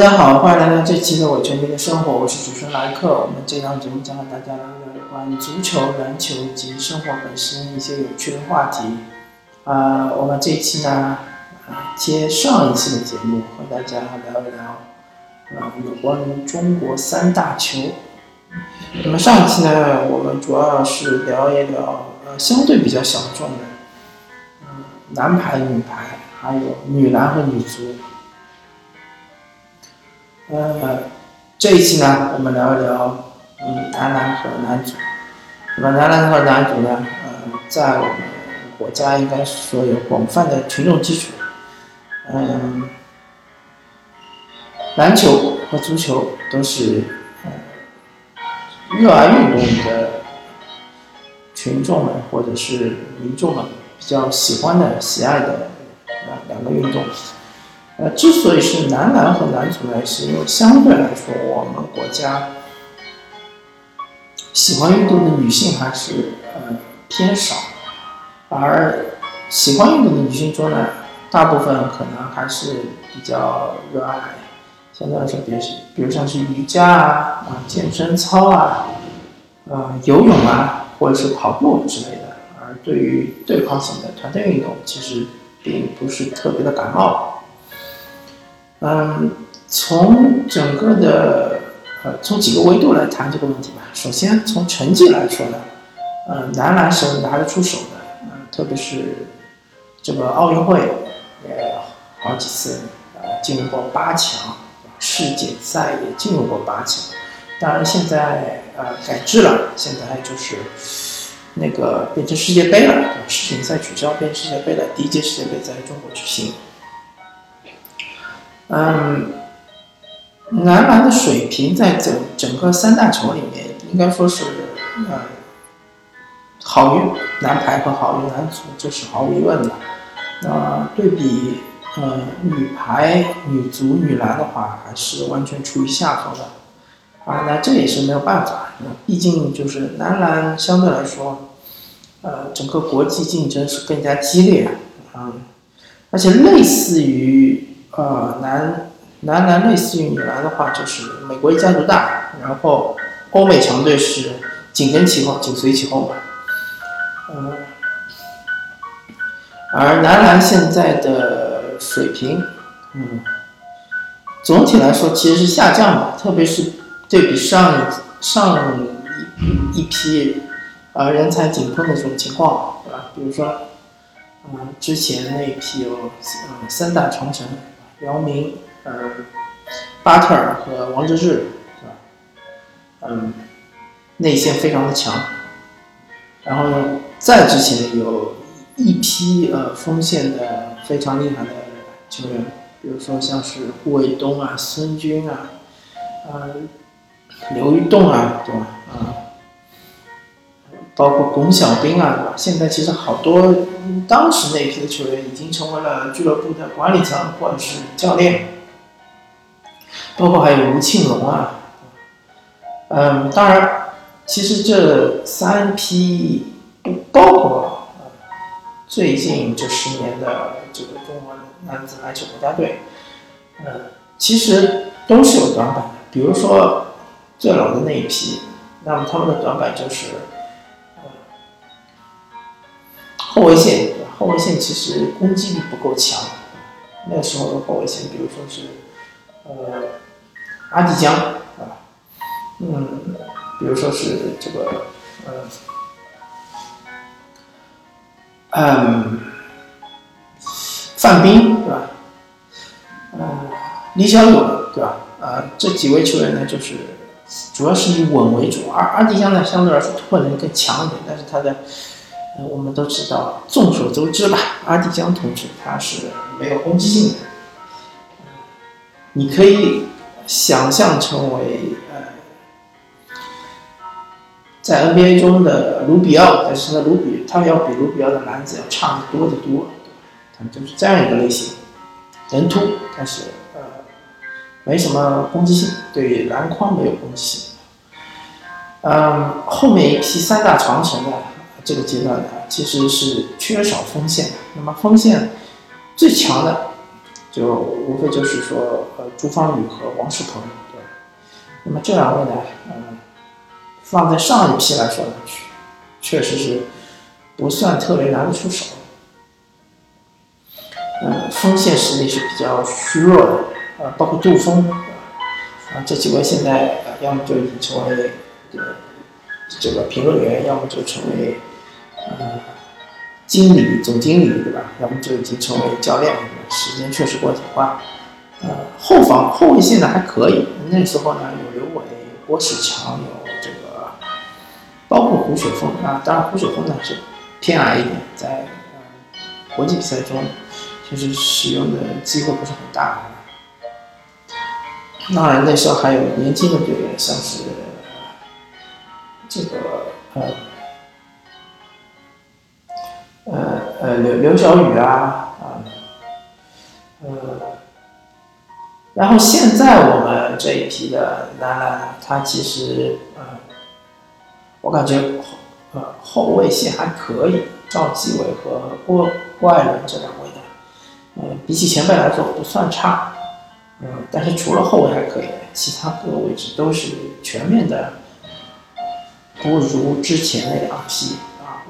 大家好，欢迎来到这期的《伪球迷的生活》，我是主持人莱克。我们这档节目将和大家聊聊有关足球、篮球以及生活本身一些有趣的话题。啊，我们这期呢，接上一期的节目，和大家聊一聊，呃，有关于中国三大球。那么上一期呢，我们主要是聊一聊，呃，相对比较小众的，嗯，男排、女排，还有女篮和女足。呃，这一期呢，我们聊一聊，嗯，男篮和男足。那么男篮和男足呢，呃，在我们国家应该说有广泛的群众基础。嗯，篮球和足球都是呃热爱运动的群众们或者是民众们比较喜欢的、喜爱的呃两个运动。呃，之所以是男篮和男足呢，是因为相对来说，我们国家喜欢运动的女性还是呃偏少，而喜欢运动的女性中呢，大部分可能还是比较热爱，相对来说，比如比如像是瑜伽啊、啊健身操啊、呃游泳啊，或者是跑步之类的，而对于对抗性的团队运动，其实并不是特别的感冒。嗯，从整个的呃，从几个维度来谈这个问题吧。首先从成绩来说呢，呃，男篮是拿得出手的，嗯，特别是这个奥运会也好几次呃进入过八强，世锦赛也进入过八强。当然现在呃改制了，现在就是那个变成世界杯了，世锦赛取消变世界杯了，第一届世界杯在中国举行。嗯，男篮的水平在整整个三大球里面，应该说是呃好于男排和好于男足，这是毫无疑问的。那对比呃女排、女足、女篮的话，还是完全处于下风的啊。那这也是没有办法，毕竟就是男篮相对来说，呃，整个国际竞争是更加激烈啊，而且类似于。呃，男男篮类似于女篮的话，就是美国一家独大，然后欧美强队是紧跟其后，紧随其后嘛。嗯，而男篮现在的水平，嗯，总体来说其实是下降的，特别是对比上上一一批呃人才井喷的这种情况，对吧？比如说，嗯，之前那一批有嗯三大长城。姚明、呃，巴特尔和王治郅，是吧？嗯，内线非常的强。然后呢，再之前有一批呃锋线的非常厉害的球员，比如说像是顾卫东啊、孙军啊、呃刘玉栋啊，对吧？啊。包括巩晓兵啊，对吧？现在其实好多当时那批的球员已经成为了俱乐部的管理层或者是教练，包括还有吴庆龙啊，嗯，当然，其实这三批不包括最近这十年的这个中国男子篮球国家队，呃，其实都是有短板的。比如说最老的那一批，那么他们的短板就是。后卫线，后卫线其实攻击力不够强。那时候的后卫线，比如说是，呃，阿迪江，啊，嗯，比如说是这个，呃，嗯，范斌，对吧？嗯，李小勇，对吧？啊，这几位球员呢，就是主要是以稳为主，而阿迪江呢，相对来说突破能力更强一点，但是他的。我们都知道，众所周知吧，阿迪江同志他是没有攻击性的。你可以想象成为呃，在 NBA 中的卢比奥，但是呢，卢比他要比卢比奥的篮子要差得多得多，他们就是这样一个类型，能突，但是呃，没什么攻击性，对篮筐没有攻击性。嗯，后面一批三大长城呢？这个阶段呢，其实是缺少锋线的。那么锋线最强的，就无非就是说呃朱芳雨和王仕鹏，对。那么这两位呢，嗯，放在上一批来说呢，确实是不算特别拿得出手。嗯，锋线实力是比较虚弱的，呃，包括杜锋，啊，这几位现在呃要么就已经成为这个这个评论员，要么就成为呃经理、总经理，对吧？要么就已经成为教练，时间确实过得挺快。呃，后防后卫线呢还可以，那时候呢有刘伟、郭士强，有这个，包括胡雪峰啊，当然胡雪峰呢是偏矮一点，在国际比赛中。就是使用的机会不是很大。当然那时候还有年轻的队员，像是这个呃呃呃刘刘晓宇啊啊呃，然后现在我们这一批的男篮，他其实呃，我感觉呃后卫线还可以，赵继伟和郭郭艾伦这两位。嗯，比起前辈来说不算差，嗯，但是除了后卫还可以，其他各个位置都是全面的不如之前那两批。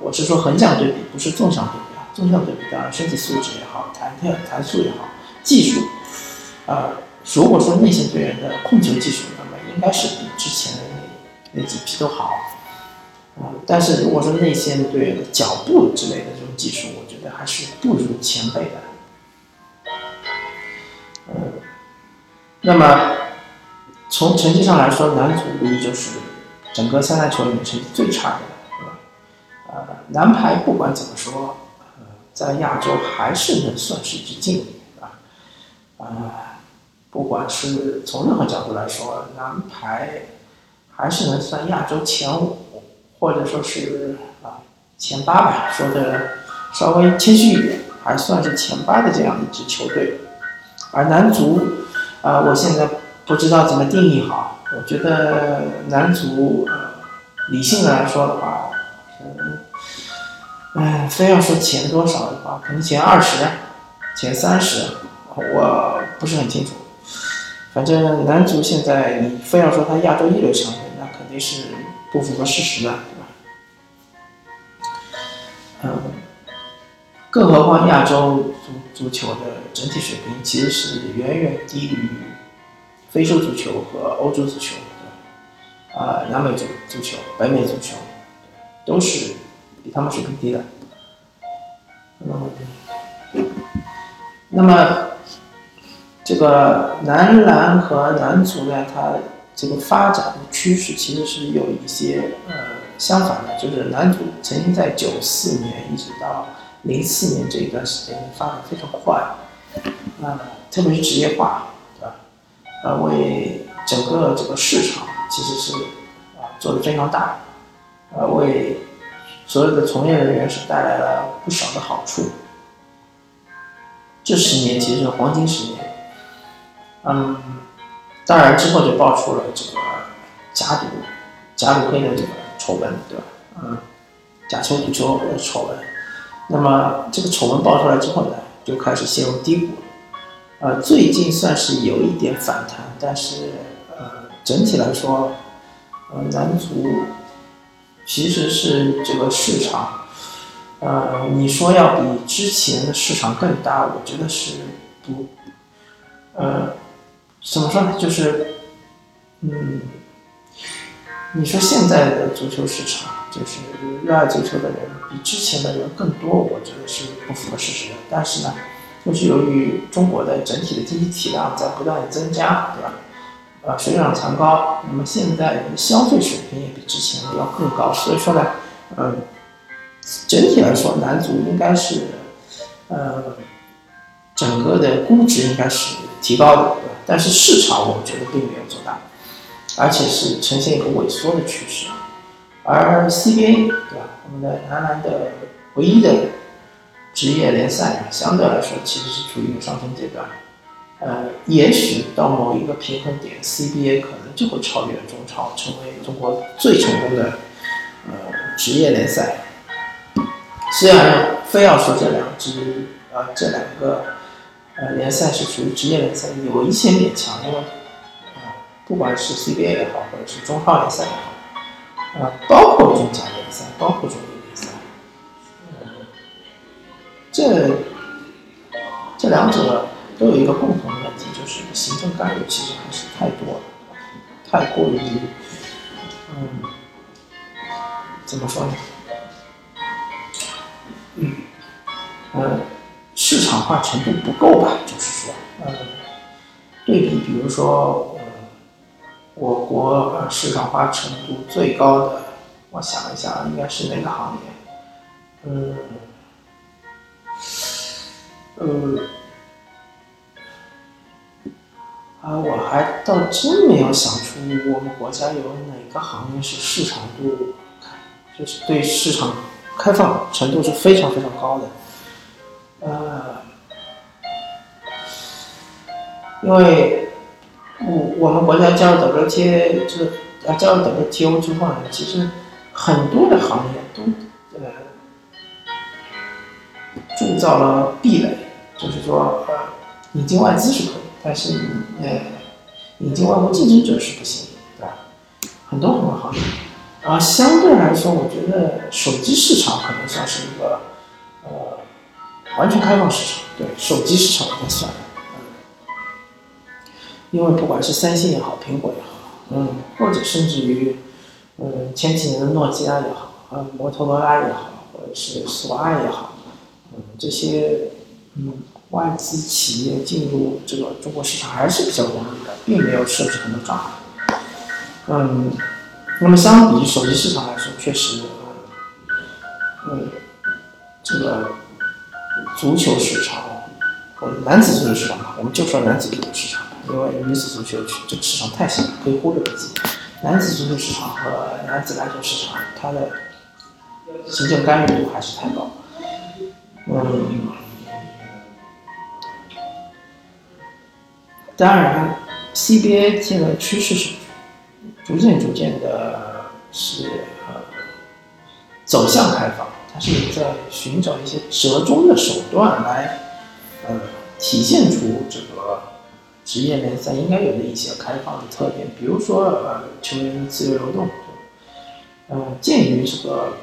我是说横向对比，不是纵向对比啊。纵向对比当然身体素质也好，弹跳弹速也好，技术，啊，如果说内线队员的控球技术，那么应该是比之前的那那几批都好，啊，但是如果说内线队员的脚步之类的这种技术，我觉得还是不如前辈的。那么，从成绩上来说，男足无疑就是整个三大球里面成绩最差的，呃，男排不管怎么说，呃，在亚洲还是能算是一支劲旅，对吧？呃，不管是从任何角度来说，男排还是能算亚洲前五，或者说是啊前八吧，说的稍微谦虚一点，还算是前八的这样一支球队，而男足。啊，我现在不知道怎么定义好。我觉得男足，呃，理性的来说的话，嗯哎，非要说前多少的话，可能前二十、前三十，我不是很清楚。反正男足现在你非要说他亚洲一流强队，那肯定是不符合事实的，对吧？嗯，更何况亚洲足足球的。整体水平其实是远远低于非洲足球和欧洲足球的，啊，南美足足球、北美足球都是比他们水平低的。那么，这个男篮和男足呢，它这个发展的趋势其实是有一些呃相反的，就是男足曾经在九四年一直到零四年这一段时间发展非常快。啊，特别是职业化，对吧？呃，为整个这个市场其实是啊做的非常大，呃，为所有的从业人员是带来了不少的好处。这十年其实是黄金十年，嗯，当然之后就爆出了这个假赌、假赌黑的这个丑闻，对吧？嗯，假球赌球的丑闻。那么这个丑闻爆出来之后呢？就开始陷入低谷，呃，最近算是有一点反弹，但是呃，整体来说，呃，男足其实是这个市场，呃，你说要比之前的市场更大，我觉得是不，呃，怎么说呢？就是，嗯，你说现在的足球市场，就是热爱足球的人。比之前的人更多，我觉得是不符合事实的。但是呢，就是由于中国的整体的经济体量在不断的增加，对吧？呃，水涨船高，那么现在的消费水平也比之前要更高。所以说呢，嗯，整体来说，男足应该是，呃，整个的估值应该是提高的，对吧？但是市场我觉得并没有做大，而且是呈现一个萎缩的趋势。而 CBA，对吧？我们的男篮的唯一的职业联赛，相对来说其实是处于一个上升阶段。呃，也许到某一个平衡点，CBA 可能就会超越中超，成为中国最成功的呃职业联赛。虽然非要说这两支呃这两个呃联赛是属于职业联赛，有一些勉强，因为啊，不管是 CBA 也好，或者是中超联赛也好，啊，包括中甲联赛，包括中乙联赛，这这两者都有一个共同的问题，就是行政干预其实还是太多了，太过于，嗯，怎么说呢？嗯，呃，市场化程度不够吧？就是说，呃，对比，比如说，呃，我国市场化程度最高的，我想一下，应该是哪个行业？嗯，呃，啊，我还倒真没有想出我们国家有哪个行业是市场度，就是对市场。开放程度是非常非常高的，呃，因为我我们国家加入 WTA 这啊加入 WTO 之后呢，其实很多的行业都呃铸造了壁垒，就是说呃引进外资是可以，但是呃引进外国竞争者是不行，对吧？很多很多行业。啊，相对来说，我觉得手机市场可能算是一个，呃，完全开放市场。对，手机市场应该算。因为不管是三星也好，苹果也好，嗯，或者甚至于，嗯，前几年的诺基亚也好，呃，摩托罗拉也好，或者是索爱也好，嗯，这些，嗯，外资企业进入这个中国市场还是比较容易的，并没有设置很多障碍。嗯。那么相比手机市场来说，确实，嗯，这个足球市场，或者男子足球市场，我们就说男子足球市场，因为女子足球这个市场太小，可以忽略不计。男子足球市场和男子篮球市场，它的行政干预度还是太高。嗯，当然，CBA 现在趋势是。逐渐逐渐的是呃走向开放，它是在寻找一些折中的手段来呃体现出这个职业联赛应该有的一些开放的特点，比如说呃球员的自由流动，呃鉴于这个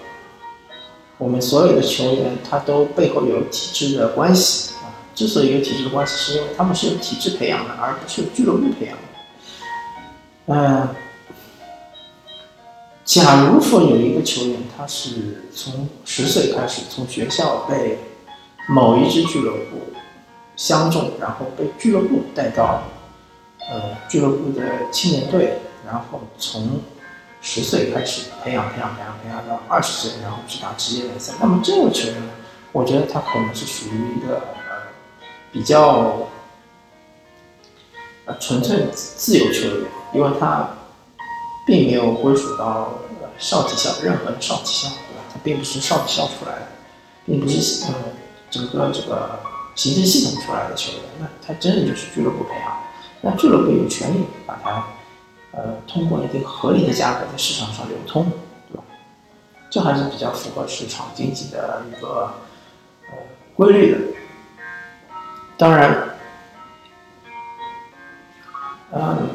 我们所有的球员他都背后有体制的关系，之所以有体制的关系，是因为他们是有体制培养的，而不是俱乐部培养的，嗯。假如说有一个球员，他是从十岁开始从学校被某一支俱乐部相中，然后被俱乐部带到呃俱乐部的青年队，然后从十岁开始培养培养培养培养到二十岁，然后去打职业联赛，那么这个球员，我觉得他可能是属于一个比较呃纯粹自由球员，因为他。并没有归属到少体校任何的少体校，对吧？他并不是少体校出来的，并不是呃整个这个行政系统出来的球员，那他真的就是俱乐部培养。那俱乐部有权利把他呃通过一定合理的价格在市场上流通，对吧？这还是比较符合市场经济的一个呃规律的。当然，嗯。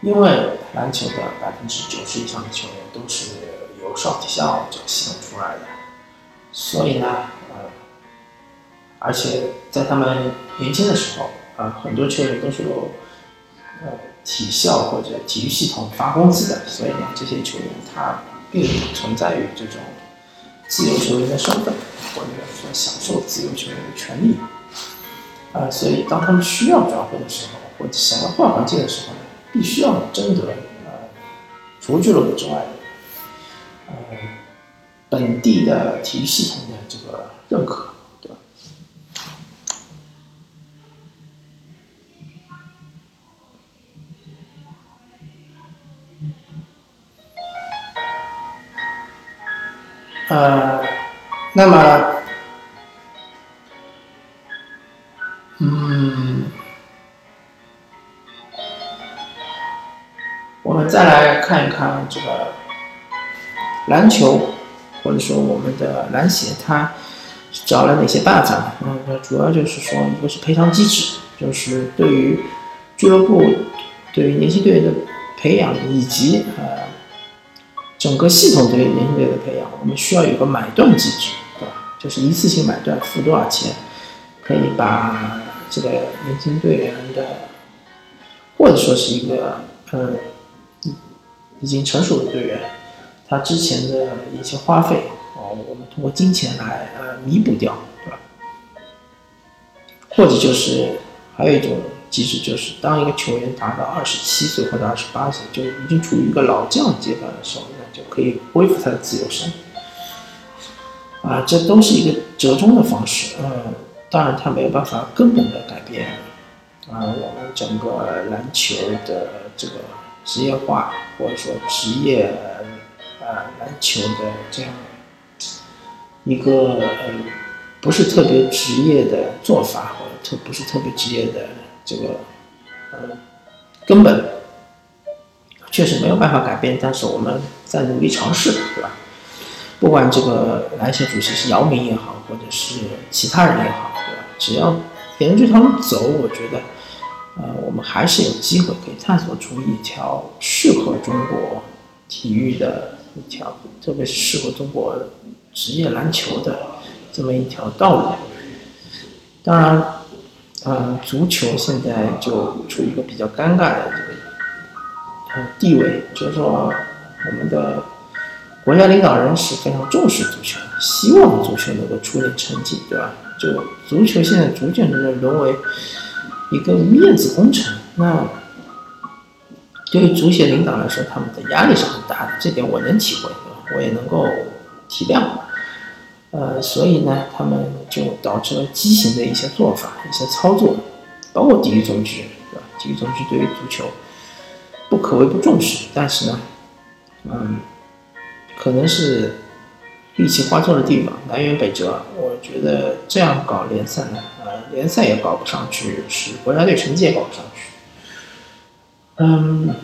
因为篮球的百分之九十以上的球员都是由少体校这个系统出来的，所以呢，呃，而且在他们年轻的时候，啊，很多球员都是由呃体校或者体育系统发工资的，所以呢，这些球员他并不存在于这种自由球员的身份，或者说享受自由球员的权利，啊，所以当他们需要转会的时候，或者想要换环境的时候呢？必须要征得呃，除俱乐部之外呃本地的体育系统的这个认可，对吧？呃，那么，嗯。我们再来看一看这个篮球，或者说我们的篮协，它找了哪些办法？嗯，主要就是说，一个是赔偿机制，就是对于俱乐部、对于年轻队员的培养，以及呃整个系统对于年轻队员的培养，我们需要有个买断机制，就是一次性买断，付多少钱，可以把这个年轻队员的，或者说是一个呃已经成熟的队员，他之前的一些花费。哦，我们通过金钱来呃弥补掉，对吧？或者就是还有一种机制，就是当一个球员达到二十七岁或者二十八岁，就已经处于一个老将阶段的时候，那就可以恢复他的自由身。啊，这都是一个折中的方式。嗯，当然它没有办法根本的改变啊我们整个篮球的这个职业化，或者说职业啊篮球的这样。一个呃，不是特别职业的做法，或者特不是特别职业的这个呃根本，确实没有办法改变。但是我们在努力尝试，对吧？不管这个篮协主席是姚明也好，或者是其他人也好，对吧？只要沿着这条路走，我觉得，呃，我们还是有机会可以探索出一条适合中国体育的一条，特别适合中国。职业篮球的这么一条道路，当然，嗯，足球现在就处于一个比较尴尬的这个呃地位，就是说，我们的国家领导人是非常重视足球的，希望足球能够出点成绩，对吧？就足球现在逐渐的沦为一个面子工程，那对于足协领导来说，他们的压力是很大的，这点我能体会，我也能够体谅。呃，所以呢，他们就导致了畸形的一些做法、一些操作，包括体育总局，对吧？体育总局对于足球不可谓不重视，但是呢，嗯，可能是力气花错了地方，南辕北辙。我觉得这样搞联赛呢，呃，联赛也搞不上去，是国家队成绩也搞不上去。嗯，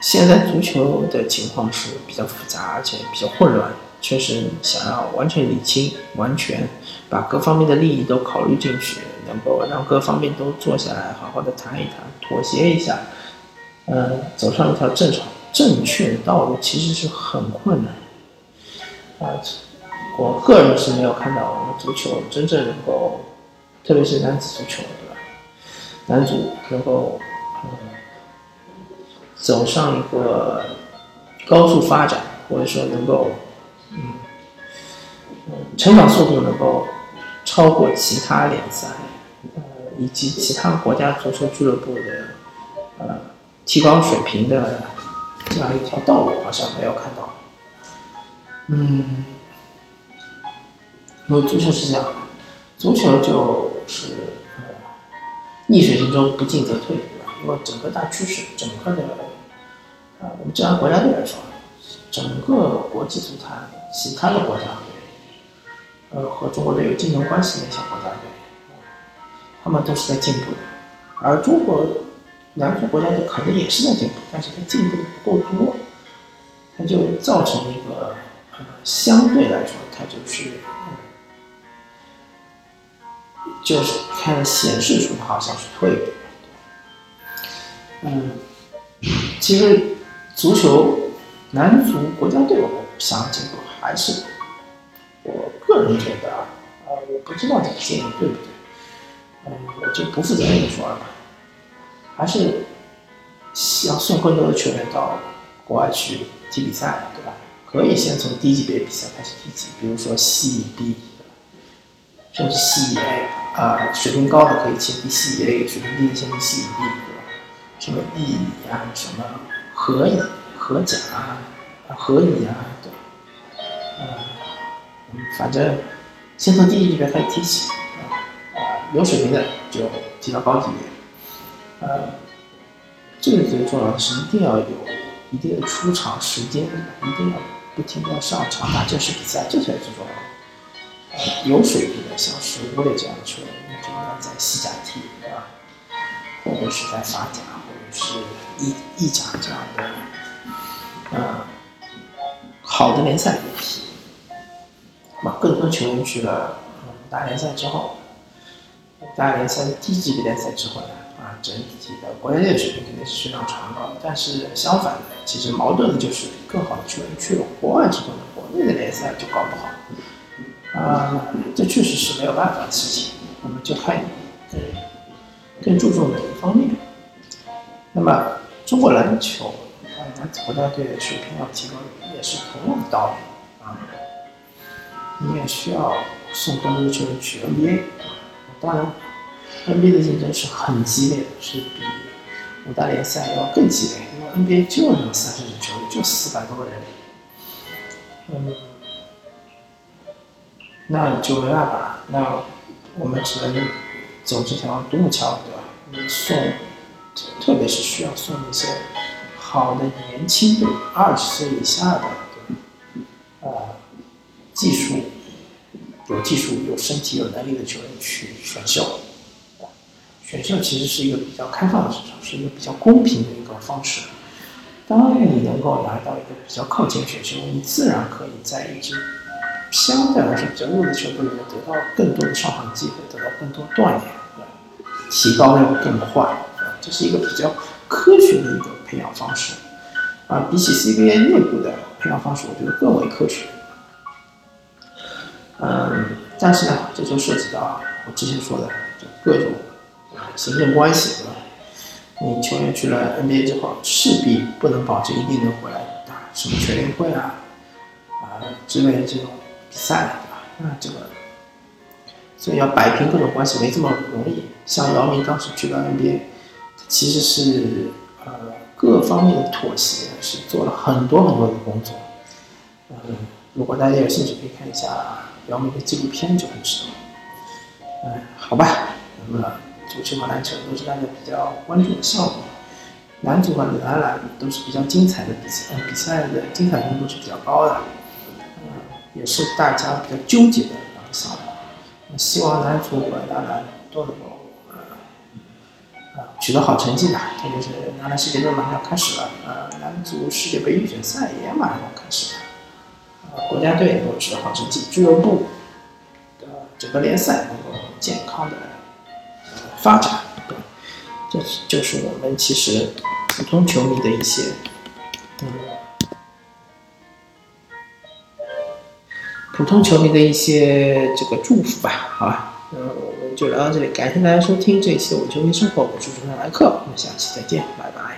现在足球的情况是比较复杂，而且比较混乱。确实想要完全理清，完全把各方面的利益都考虑进去，能够让各方面都坐下来好好的谈一谈，妥协一下，嗯，走上一条正常正确的道路，其实是很困难。啊，我个人是没有看到我们足球真正能够，特别是男子足球，对吧？男足能够嗯走上一个高速发展，或者说能够。嗯，成长速度能够超过其他联赛，呃，以及其他国家足球俱乐部的呃提高水平的这样一条道路，好像没有看到。嗯，因为足球是这样，足球就是呃逆水行舟，不进则退，对吧？因为整个大趋势，整个的啊，我们就按国家队来说，整个国际足坛。其他的国家队，呃，和中国队有竞争关系的一些国家队，他们都是在进步的，而中国男足国家队可能也是在进步，但是它进步的不够多，它就造成一个，呃，相对来说，它就是，就是看显示出好像是退步，嗯，其实足球男足国家队我想进步。还是我个人觉得啊，啊，我不知道这个建议对不对，嗯，我就不负责任的说了吧，还是要送更多的球员到国外去踢比赛，对吧？可以先从低级别比赛开始踢起，比如说 C、B，甚至 C、A，啊，水平高的可以先踢 C、A，水平低的先踢 C、B，对吧？什么乙啊，什么荷乙、荷甲啊，荷乙啊。对反正先从低级别开始踢起，啊，有水平的就踢到高级别，呃，这个最重要的是一定要有一定的出场时间，一定要不停的上场打正式比赛，这才是最重要的。有水平的，像是吴磊这样的球员，就应该在西甲踢，对吧？或者是在法甲，或者是意意甲这样的，呃，好的联赛踢。那更多球员去了五大联赛之后，大联赛的低级别联赛之后呢，整体的国家队水平肯定是水涨船高的。但是相反的，其实矛盾的就是更好的球员去了国外之后呢，国内的联赛就搞不好。啊，这确实是没有办法的事情。我们就看更更注重哪一方面。那么中国篮球啊，男子国家队的水平要提高，也是同样的道理啊。你也需要送更多的球员去 NBA。当然，NBA 的竞争是很激烈的，是比五大联赛要更激烈。因为 NBA 就那么三十支球队，就四百多个人，嗯，那就没办法，那我们只能走这条独木桥，对吧？你送，特别是需要送那些好的年轻队，二十岁以下的，呃，技术。有技术、有身体、有能力的球员去选秀，选秀其实是一个比较开放的市场，是一个比较公平的一个方式。当你能够拿到一个比较靠前选秀，你自然可以在一支相对来说比较弱的球队里面得到更多的上场机会，得到更多锻炼，提高要更快。这是一个比较科学的一个培养方式。啊，比起 CBA 内部的培养方式，我觉得更为科学。嗯，但是呢，这就涉及到我之前说的，就各种啊行政关系，对吧？你球员去了 NBA 之后，势必不能保证一定能回来打什么全运会啊，啊之类的这种比赛，对吧？那这个，所以要摆平各种关系没这么容易。像姚明当时去了 NBA，其实是呃各方面的妥协，是做了很多很多的工作。嗯，如果大家有兴趣，可以看一下。姚明的纪录片就很知道，嗯，好吧，那么足球和篮球都是大家比较关注的项目，男足和男篮都是比较精彩的比赛，比赛的精彩程度是比较高的，嗯，也是大家比较纠结的项目。希望男足和男篮都能够呃取得好成绩吧，特别是男篮世界杯马上要开始了，呃，男足世界杯预选赛也马上要开始了。呃国家队能够取得好成绩，俱乐部的整个联赛能够健康的发展，对，这就是我们其实普通球迷的一些，嗯，普通球迷的一些这个祝福吧，好吧，那我们就聊到这里，感谢大家收听这一期的《我球迷生活》，我是主持人莱克，我们下期再见，拜拜。